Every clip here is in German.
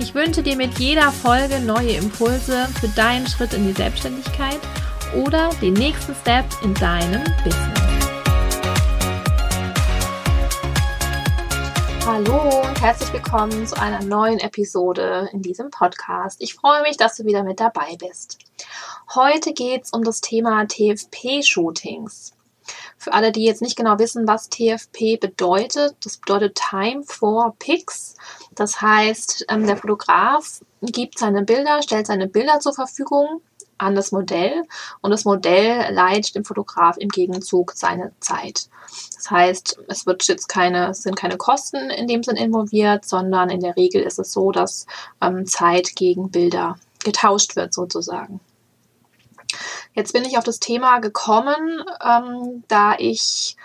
Ich wünsche dir mit jeder Folge neue Impulse für deinen Schritt in die Selbstständigkeit oder den nächsten Step in deinem Business. Hallo und herzlich willkommen zu einer neuen Episode in diesem Podcast. Ich freue mich, dass du wieder mit dabei bist. Heute geht es um das Thema TFP-Shootings. Für alle, die jetzt nicht genau wissen, was TFP bedeutet, das bedeutet Time for Pics. Das heißt, ähm, der Fotograf gibt seine Bilder, stellt seine Bilder zur Verfügung an das Modell und das Modell leitet dem Fotograf im Gegenzug seine Zeit. Das heißt, es wird jetzt keine, sind keine Kosten in dem Sinn involviert, sondern in der Regel ist es so, dass ähm, Zeit gegen Bilder getauscht wird sozusagen. Jetzt bin ich auf das Thema gekommen, ähm, da ich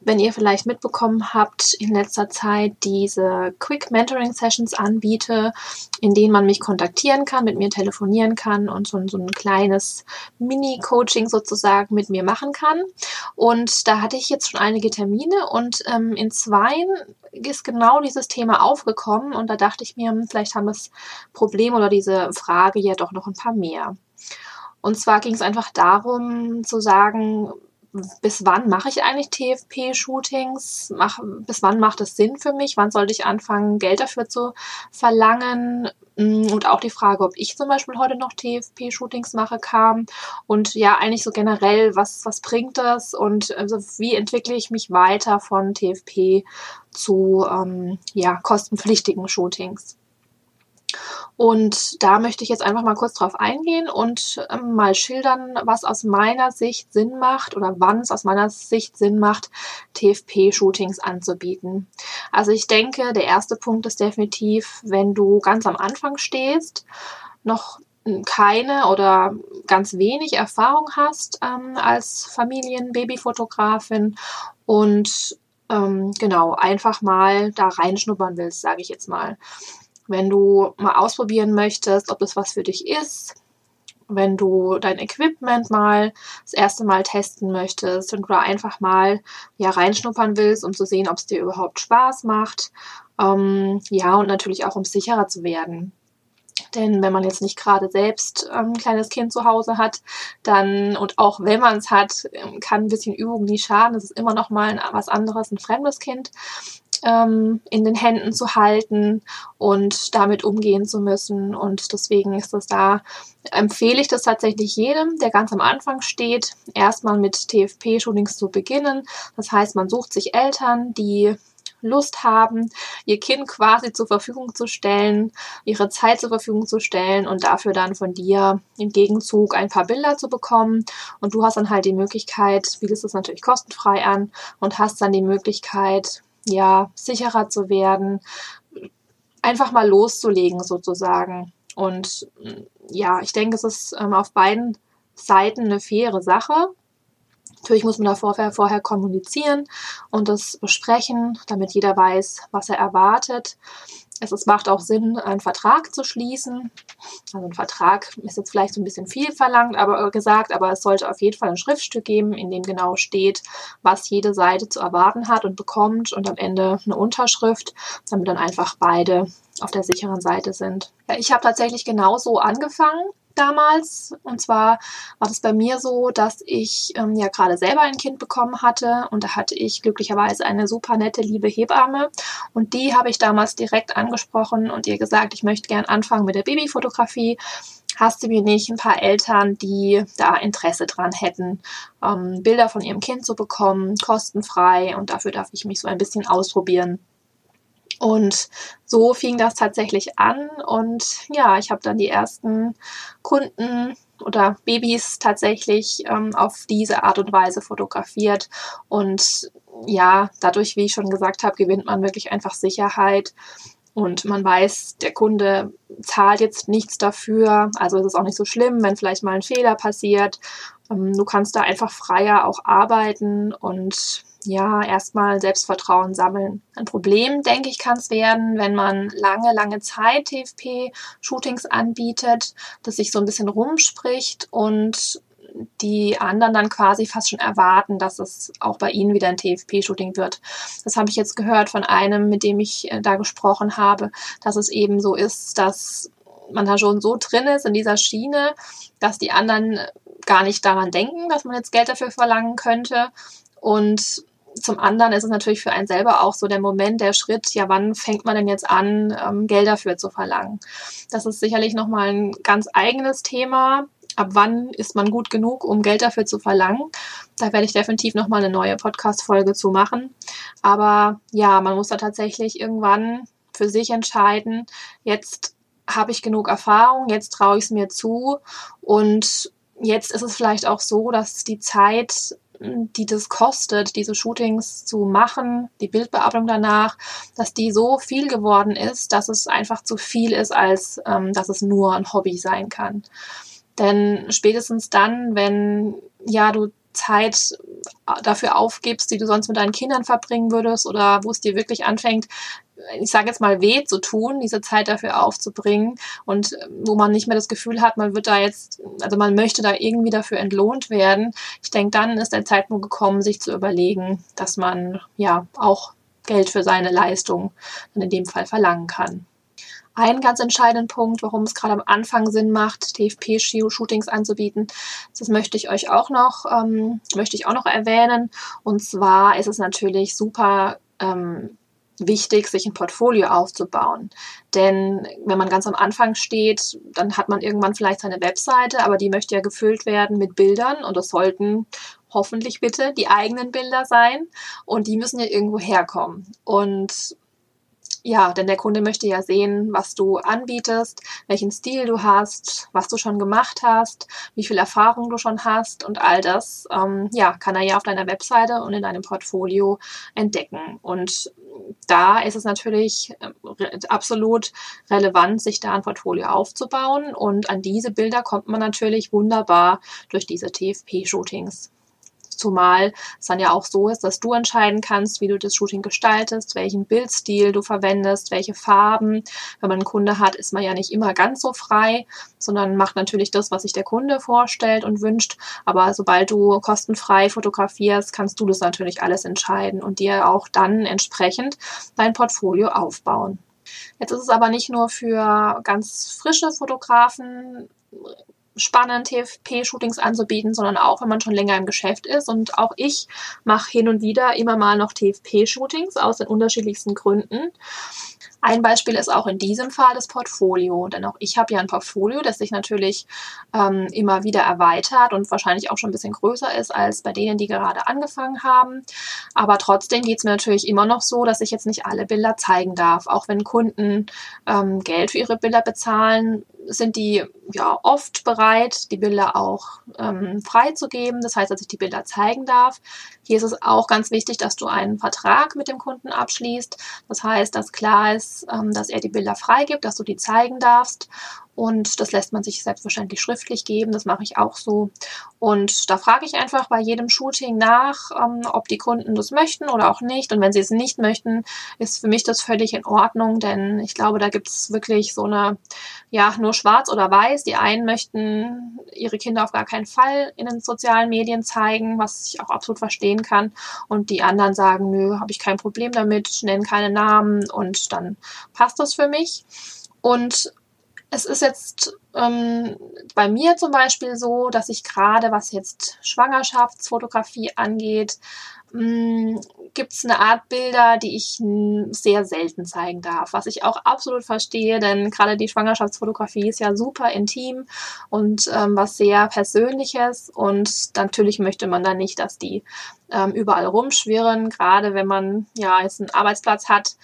wenn ihr vielleicht mitbekommen habt, in letzter Zeit diese Quick Mentoring Sessions anbiete, in denen man mich kontaktieren kann, mit mir telefonieren kann und so, so ein kleines Mini-Coaching sozusagen mit mir machen kann. Und da hatte ich jetzt schon einige Termine und ähm, in zweien ist genau dieses Thema aufgekommen und da dachte ich mir, hm, vielleicht haben das Problem oder diese Frage ja doch noch ein paar mehr. Und zwar ging es einfach darum zu sagen, bis wann mache ich eigentlich TFP-Shootings? bis wann macht es Sinn für mich? Wann sollte ich anfangen, Geld dafür zu verlangen? Mm, und auch die Frage, ob ich zum Beispiel heute noch TFP-Shootings mache, kam. Und ja, eigentlich so generell, was, was bringt das? Und also, wie entwickle ich mich weiter von TFP zu ähm, ja, kostenpflichtigen Shootings? Und da möchte ich jetzt einfach mal kurz drauf eingehen und ähm, mal schildern, was aus meiner Sicht Sinn macht oder wann es aus meiner Sicht Sinn macht, TFP-Shootings anzubieten. Also ich denke, der erste Punkt ist definitiv, wenn du ganz am Anfang stehst, noch keine oder ganz wenig Erfahrung hast ähm, als Familien-Babyfotografin und ähm, genau einfach mal da reinschnuppern willst, sage ich jetzt mal wenn du mal ausprobieren möchtest, ob das was für dich ist, wenn du dein Equipment mal das erste Mal testen möchtest und du da einfach mal ja reinschnuppern willst, um zu sehen, ob es dir überhaupt Spaß macht. Ähm, ja, und natürlich auch, um sicherer zu werden. Denn wenn man jetzt nicht gerade selbst ähm, ein kleines Kind zu Hause hat, dann, und auch wenn man es hat, ähm, kann ein bisschen Übung nie schaden. Es ist immer noch mal was anderes, ein fremdes Kind ähm, in den Händen zu halten und damit umgehen zu müssen. Und deswegen ist es da, empfehle ich das tatsächlich jedem, der ganz am Anfang steht, erstmal mit TFP-Shootings zu beginnen. Das heißt, man sucht sich Eltern, die Lust haben, ihr Kind quasi zur Verfügung zu stellen, ihre Zeit zur Verfügung zu stellen und dafür dann von dir im Gegenzug ein paar Bilder zu bekommen. Und du hast dann halt die Möglichkeit, bietest es natürlich kostenfrei an und hast dann die Möglichkeit, ja, sicherer zu werden, einfach mal loszulegen sozusagen. Und ja, ich denke, es ist ähm, auf beiden Seiten eine faire Sache. Natürlich muss man da vorher, vorher kommunizieren und das besprechen, damit jeder weiß, was er erwartet. Es, es macht auch Sinn, einen Vertrag zu schließen. Also ein Vertrag ist jetzt vielleicht so ein bisschen viel verlangt, aber äh, gesagt, aber es sollte auf jeden Fall ein Schriftstück geben, in dem genau steht, was jede Seite zu erwarten hat und bekommt und am Ende eine Unterschrift, damit dann einfach beide auf der sicheren Seite sind. Ja, ich habe tatsächlich genauso angefangen damals. Und zwar war das bei mir so, dass ich ähm, ja gerade selber ein Kind bekommen hatte und da hatte ich glücklicherweise eine super nette, liebe Hebamme und die habe ich damals direkt angesprochen und ihr gesagt, ich möchte gern anfangen mit der Babyfotografie. Hast du mir nicht ein paar Eltern, die da Interesse dran hätten, ähm, Bilder von ihrem Kind zu bekommen, kostenfrei und dafür darf ich mich so ein bisschen ausprobieren. Und so fing das tatsächlich an und ja, ich habe dann die ersten Kunden oder Babys tatsächlich ähm, auf diese Art und Weise fotografiert. Und ja, dadurch, wie ich schon gesagt habe, gewinnt man wirklich einfach Sicherheit und man weiß, der Kunde zahlt jetzt nichts dafür, also ist es auch nicht so schlimm, wenn vielleicht mal ein Fehler passiert. Ähm, du kannst da einfach freier auch arbeiten und ja, erstmal Selbstvertrauen sammeln. Ein Problem, denke ich, kann es werden, wenn man lange, lange Zeit TFP-Shootings anbietet, dass sich so ein bisschen rumspricht und die anderen dann quasi fast schon erwarten, dass es auch bei ihnen wieder ein TFP-Shooting wird. Das habe ich jetzt gehört von einem, mit dem ich äh, da gesprochen habe, dass es eben so ist, dass man da schon so drin ist in dieser Schiene, dass die anderen gar nicht daran denken, dass man jetzt Geld dafür verlangen könnte. Und zum anderen ist es natürlich für einen selber auch so der Moment, der Schritt, ja, wann fängt man denn jetzt an, ähm, Geld dafür zu verlangen? Das ist sicherlich nochmal ein ganz eigenes Thema. Ab wann ist man gut genug, um Geld dafür zu verlangen? Da werde ich definitiv nochmal eine neue Podcast-Folge zu machen. Aber ja, man muss da tatsächlich irgendwann für sich entscheiden, jetzt habe ich genug Erfahrung, jetzt traue ich es mir zu und jetzt ist es vielleicht auch so, dass die Zeit die das kostet, diese Shootings zu machen, die Bildbearbeitung danach, dass die so viel geworden ist, dass es einfach zu viel ist, als ähm, dass es nur ein Hobby sein kann. Denn spätestens dann, wenn ja du Zeit dafür aufgibst, die du sonst mit deinen Kindern verbringen würdest oder wo es dir wirklich anfängt, ich sage jetzt mal, weh zu tun, diese Zeit dafür aufzubringen und äh, wo man nicht mehr das Gefühl hat, man wird da jetzt, also man möchte da irgendwie dafür entlohnt werden. Ich denke, dann ist der Zeitpunkt gekommen, sich zu überlegen, dass man ja auch Geld für seine Leistung dann in dem Fall verlangen kann. Ein ganz entscheidender Punkt, warum es gerade am Anfang Sinn macht, TFP-Shootings anzubieten, das möchte ich euch auch noch, ähm, möchte ich auch noch erwähnen. Und zwar ist es natürlich super ähm, wichtig, sich ein Portfolio aufzubauen. Denn wenn man ganz am Anfang steht, dann hat man irgendwann vielleicht seine Webseite, aber die möchte ja gefüllt werden mit Bildern und das sollten hoffentlich bitte die eigenen Bilder sein und die müssen ja irgendwo herkommen. Und ja, denn der Kunde möchte ja sehen, was du anbietest, welchen Stil du hast, was du schon gemacht hast, wie viel Erfahrung du schon hast und all das, ähm, ja, kann er ja auf deiner Webseite und in deinem Portfolio entdecken. Und da ist es natürlich äh, absolut relevant, sich da ein Portfolio aufzubauen und an diese Bilder kommt man natürlich wunderbar durch diese TFP-Shootings. Zumal es dann ja auch so ist, dass du entscheiden kannst, wie du das Shooting gestaltest, welchen Bildstil du verwendest, welche Farben. Wenn man einen Kunde hat, ist man ja nicht immer ganz so frei, sondern macht natürlich das, was sich der Kunde vorstellt und wünscht. Aber sobald du kostenfrei fotografierst, kannst du das natürlich alles entscheiden und dir auch dann entsprechend dein Portfolio aufbauen. Jetzt ist es aber nicht nur für ganz frische Fotografen spannend, TFP-Shootings anzubieten, sondern auch, wenn man schon länger im Geschäft ist. Und auch ich mache hin und wieder immer mal noch TFP-Shootings aus den unterschiedlichsten Gründen. Ein Beispiel ist auch in diesem Fall das Portfolio, denn auch ich habe ja ein Portfolio, das sich natürlich ähm, immer wieder erweitert und wahrscheinlich auch schon ein bisschen größer ist als bei denen, die gerade angefangen haben. Aber trotzdem geht es mir natürlich immer noch so, dass ich jetzt nicht alle Bilder zeigen darf. Auch wenn Kunden ähm, Geld für ihre Bilder bezahlen, sind die ja oft bereit, die Bilder auch ähm, freizugeben. Das heißt, dass ich die Bilder zeigen darf. Hier ist es auch ganz wichtig, dass du einen Vertrag mit dem Kunden abschließt. Das heißt, dass klar ist, ähm, dass er die Bilder freigibt, dass du die zeigen darfst. Und das lässt man sich selbstverständlich schriftlich geben. Das mache ich auch so. Und da frage ich einfach bei jedem Shooting nach, ähm, ob die Kunden das möchten oder auch nicht. Und wenn sie es nicht möchten, ist für mich das völlig in Ordnung, denn ich glaube, da gibt es wirklich so eine, ja, nur schwarz oder weiß. Die einen möchten ihre Kinder auf gar keinen Fall in den sozialen Medien zeigen, was ich auch absolut verstehen kann. Und die anderen sagen, nö, habe ich kein Problem damit, nennen keine Namen und dann passt das für mich. Und es ist jetzt ähm, bei mir zum Beispiel so, dass ich gerade, was jetzt Schwangerschaftsfotografie angeht, hm, gibt es eine Art Bilder, die ich sehr selten zeigen darf, was ich auch absolut verstehe, denn gerade die Schwangerschaftsfotografie ist ja super intim und ähm, was sehr Persönliches und natürlich möchte man dann nicht, dass die ähm, überall rumschwirren, gerade wenn man ja jetzt einen Arbeitsplatz hat,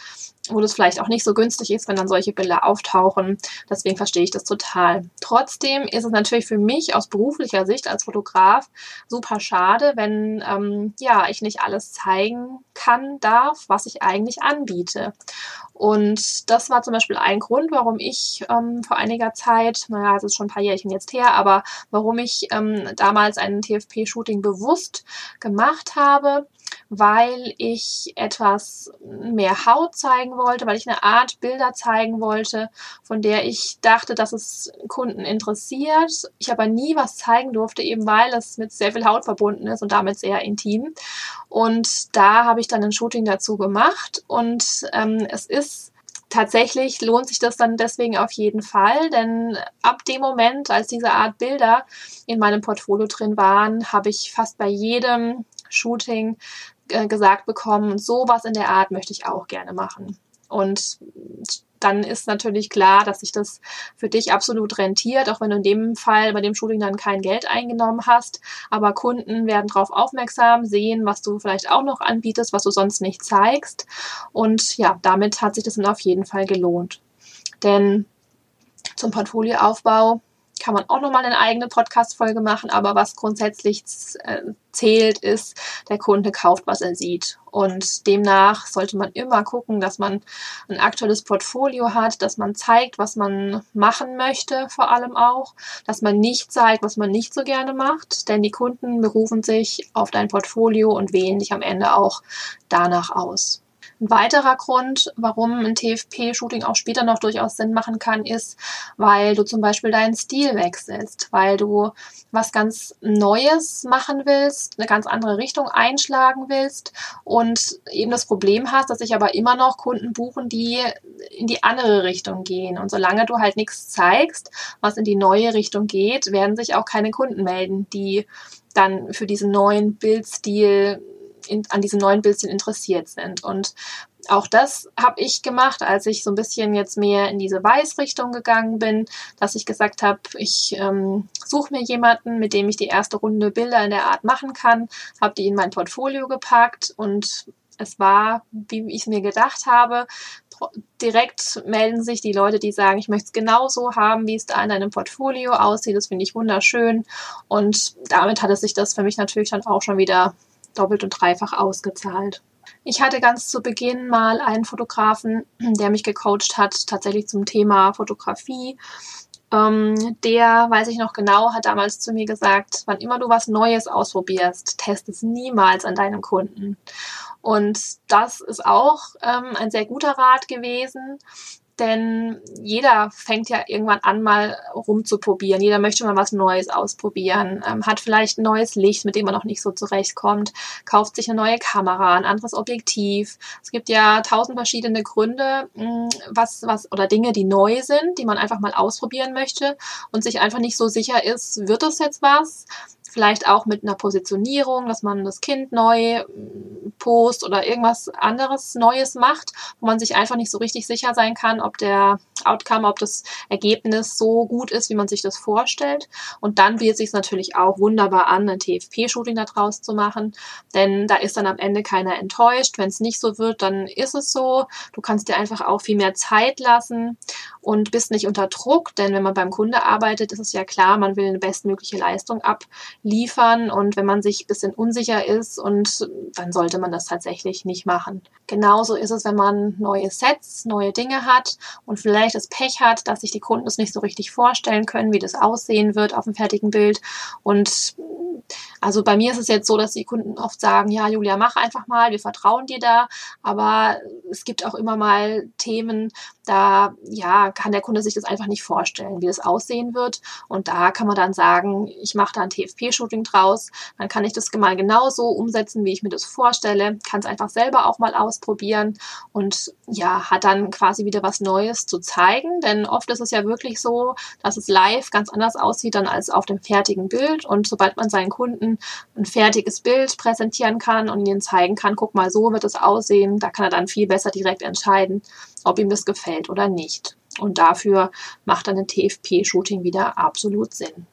wo das vielleicht auch nicht so günstig ist, wenn dann solche Bilder auftauchen. Deswegen verstehe ich das total. Trotzdem ist es natürlich für mich aus beruflicher Sicht als Fotograf super schade, wenn ähm, ja ich nicht alles zeigen kann, darf, was ich eigentlich anbiete. Und das war zum Beispiel ein Grund, warum ich ähm, vor einiger Zeit, naja, es ist schon ein paar Jährchen jetzt her, aber warum ich ähm, damals ein TFP-Shooting bewusst gemacht habe, weil ich etwas mehr Haut zeigen wollte, weil ich eine Art Bilder zeigen wollte, von der ich dachte, dass es Kunden interessiert. Ich aber nie was zeigen durfte, eben weil es mit sehr viel Haut verbunden ist und damit sehr intim. Und da habe ich dann ein Shooting dazu gemacht und ähm, es ist tatsächlich lohnt sich das dann deswegen auf jeden Fall, denn ab dem Moment, als diese Art Bilder in meinem Portfolio drin waren, habe ich fast bei jedem Shooting äh, gesagt bekommen, sowas in der Art möchte ich auch gerne machen. Und dann ist natürlich klar, dass sich das für dich absolut rentiert, auch wenn du in dem Fall bei dem Shooting dann kein Geld eingenommen hast. Aber Kunden werden darauf aufmerksam, sehen, was du vielleicht auch noch anbietest, was du sonst nicht zeigst. Und ja, damit hat sich das dann auf jeden Fall gelohnt. Denn zum Portfolioaufbau kann man auch nochmal eine eigene Podcast-Folge machen, aber was grundsätzlich äh, zählt, ist, der Kunde kauft, was er sieht. Und demnach sollte man immer gucken, dass man ein aktuelles Portfolio hat, dass man zeigt, was man machen möchte, vor allem auch, dass man nicht zeigt, was man nicht so gerne macht, denn die Kunden berufen sich auf dein Portfolio und wählen dich am Ende auch danach aus. Ein weiterer Grund, warum ein TFP-Shooting auch später noch durchaus Sinn machen kann, ist, weil du zum Beispiel deinen Stil wechselst, weil du was ganz Neues machen willst, eine ganz andere Richtung einschlagen willst und eben das Problem hast, dass sich aber immer noch Kunden buchen, die in die andere Richtung gehen. Und solange du halt nichts zeigst, was in die neue Richtung geht, werden sich auch keine Kunden melden, die dann für diesen neuen Bildstil in, an diesem neuen Bildchen interessiert sind. Und auch das habe ich gemacht, als ich so ein bisschen jetzt mehr in diese Weißrichtung gegangen bin, dass ich gesagt habe, ich ähm, suche mir jemanden, mit dem ich die erste Runde Bilder in der Art machen kann, habe die in mein Portfolio gepackt und es war, wie ich es mir gedacht habe, direkt melden sich die Leute, die sagen, ich möchte es genauso haben, wie es da in deinem Portfolio aussieht. Das finde ich wunderschön. Und damit hat es sich das für mich natürlich dann auch schon wieder doppelt und dreifach ausgezahlt. Ich hatte ganz zu Beginn mal einen Fotografen, der mich gecoacht hat, tatsächlich zum Thema Fotografie. Ähm, der, weiß ich noch genau, hat damals zu mir gesagt, wann immer du was Neues ausprobierst, test es niemals an deinem Kunden. Und das ist auch ähm, ein sehr guter Rat gewesen, denn jeder fängt ja irgendwann an, mal rumzuprobieren. Jeder möchte mal was Neues ausprobieren, ähm, hat vielleicht ein neues Licht, mit dem man noch nicht so zurechtkommt, kauft sich eine neue Kamera, ein anderes Objektiv. Es gibt ja tausend verschiedene Gründe, mh, mm, was, was, oder Dinge, die neu sind, die man einfach mal ausprobieren möchte und sich einfach nicht so sicher ist, wird das jetzt was? Vielleicht auch mit einer Positionierung, dass man das Kind neu mm, post oder irgendwas anderes Neues macht, wo man sich einfach nicht so richtig sicher sein kann, ob der Outcome, ob das Ergebnis so gut ist, wie man sich das vorstellt. Und dann bietet sich natürlich auch wunderbar an, ein TFP-Shooting daraus zu machen, denn da ist dann am Ende keiner enttäuscht. Wenn es nicht so wird, dann ist es so. Du kannst dir einfach auch viel mehr Zeit lassen und bist nicht unter Druck, denn wenn man beim Kunde arbeitet, ist es ja klar, man will eine bestmögliche Leistung abliefern liefern und wenn man sich ein bisschen unsicher ist und dann sollte man das tatsächlich nicht machen. Genauso ist es, wenn man neue Sets, neue Dinge hat und vielleicht das Pech hat, dass sich die Kunden es nicht so richtig vorstellen können, wie das aussehen wird auf dem fertigen Bild und also bei mir ist es jetzt so, dass die Kunden oft sagen, ja, Julia, mach einfach mal, wir vertrauen dir da. Aber es gibt auch immer mal Themen, da ja, kann der Kunde sich das einfach nicht vorstellen, wie das aussehen wird. Und da kann man dann sagen, ich mache da ein TFP-Shooting draus. Dann kann ich das mal genauso umsetzen, wie ich mir das vorstelle. Kann es einfach selber auch mal ausprobieren und ja, hat dann quasi wieder was Neues zu zeigen. Denn oft ist es ja wirklich so, dass es live ganz anders aussieht dann als auf dem fertigen Bild. Und sobald man seinen Ein fertiges Bild präsentieren kann und ihnen zeigen kann, guck mal, so wird es aussehen, da kann er dann viel besser direkt entscheiden, ob ihm das gefällt oder nicht. Und dafür macht dann ein TFP-Shooting wieder absolut Sinn.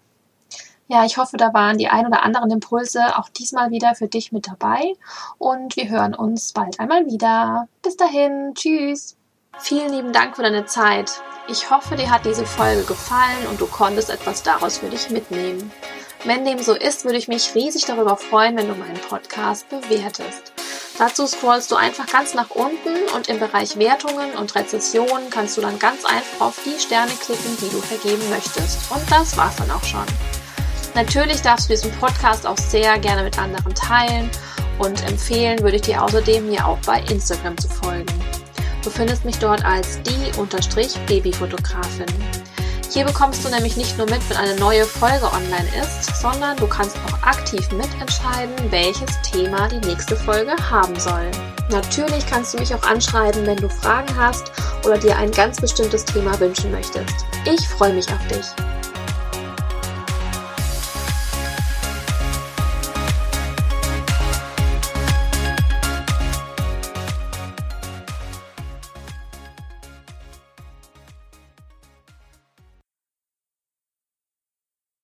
Ja, ich hoffe, da waren die ein oder anderen Impulse auch diesmal wieder für dich mit dabei und wir hören uns bald einmal wieder. Bis dahin, tschüss. Vielen lieben Dank für deine Zeit. Ich hoffe, dir hat diese Folge gefallen und du konntest etwas daraus für dich mitnehmen. Wenn dem so ist, würde ich mich riesig darüber freuen, wenn du meinen Podcast bewertest. Dazu scrollst du einfach ganz nach unten und im Bereich Wertungen und Rezessionen kannst du dann ganz einfach auf die Sterne klicken, die du vergeben möchtest. Und das war's dann auch schon. Natürlich darfst du diesen Podcast auch sehr gerne mit anderen teilen und empfehlen würde ich dir außerdem, mir auch bei Instagram zu folgen. Du findest mich dort als die-babyfotografin. Hier bekommst du nämlich nicht nur mit, wenn eine neue Folge online ist, sondern du kannst auch aktiv mitentscheiden, welches Thema die nächste Folge haben soll. Natürlich kannst du mich auch anschreiben, wenn du Fragen hast oder dir ein ganz bestimmtes Thema wünschen möchtest. Ich freue mich auf dich.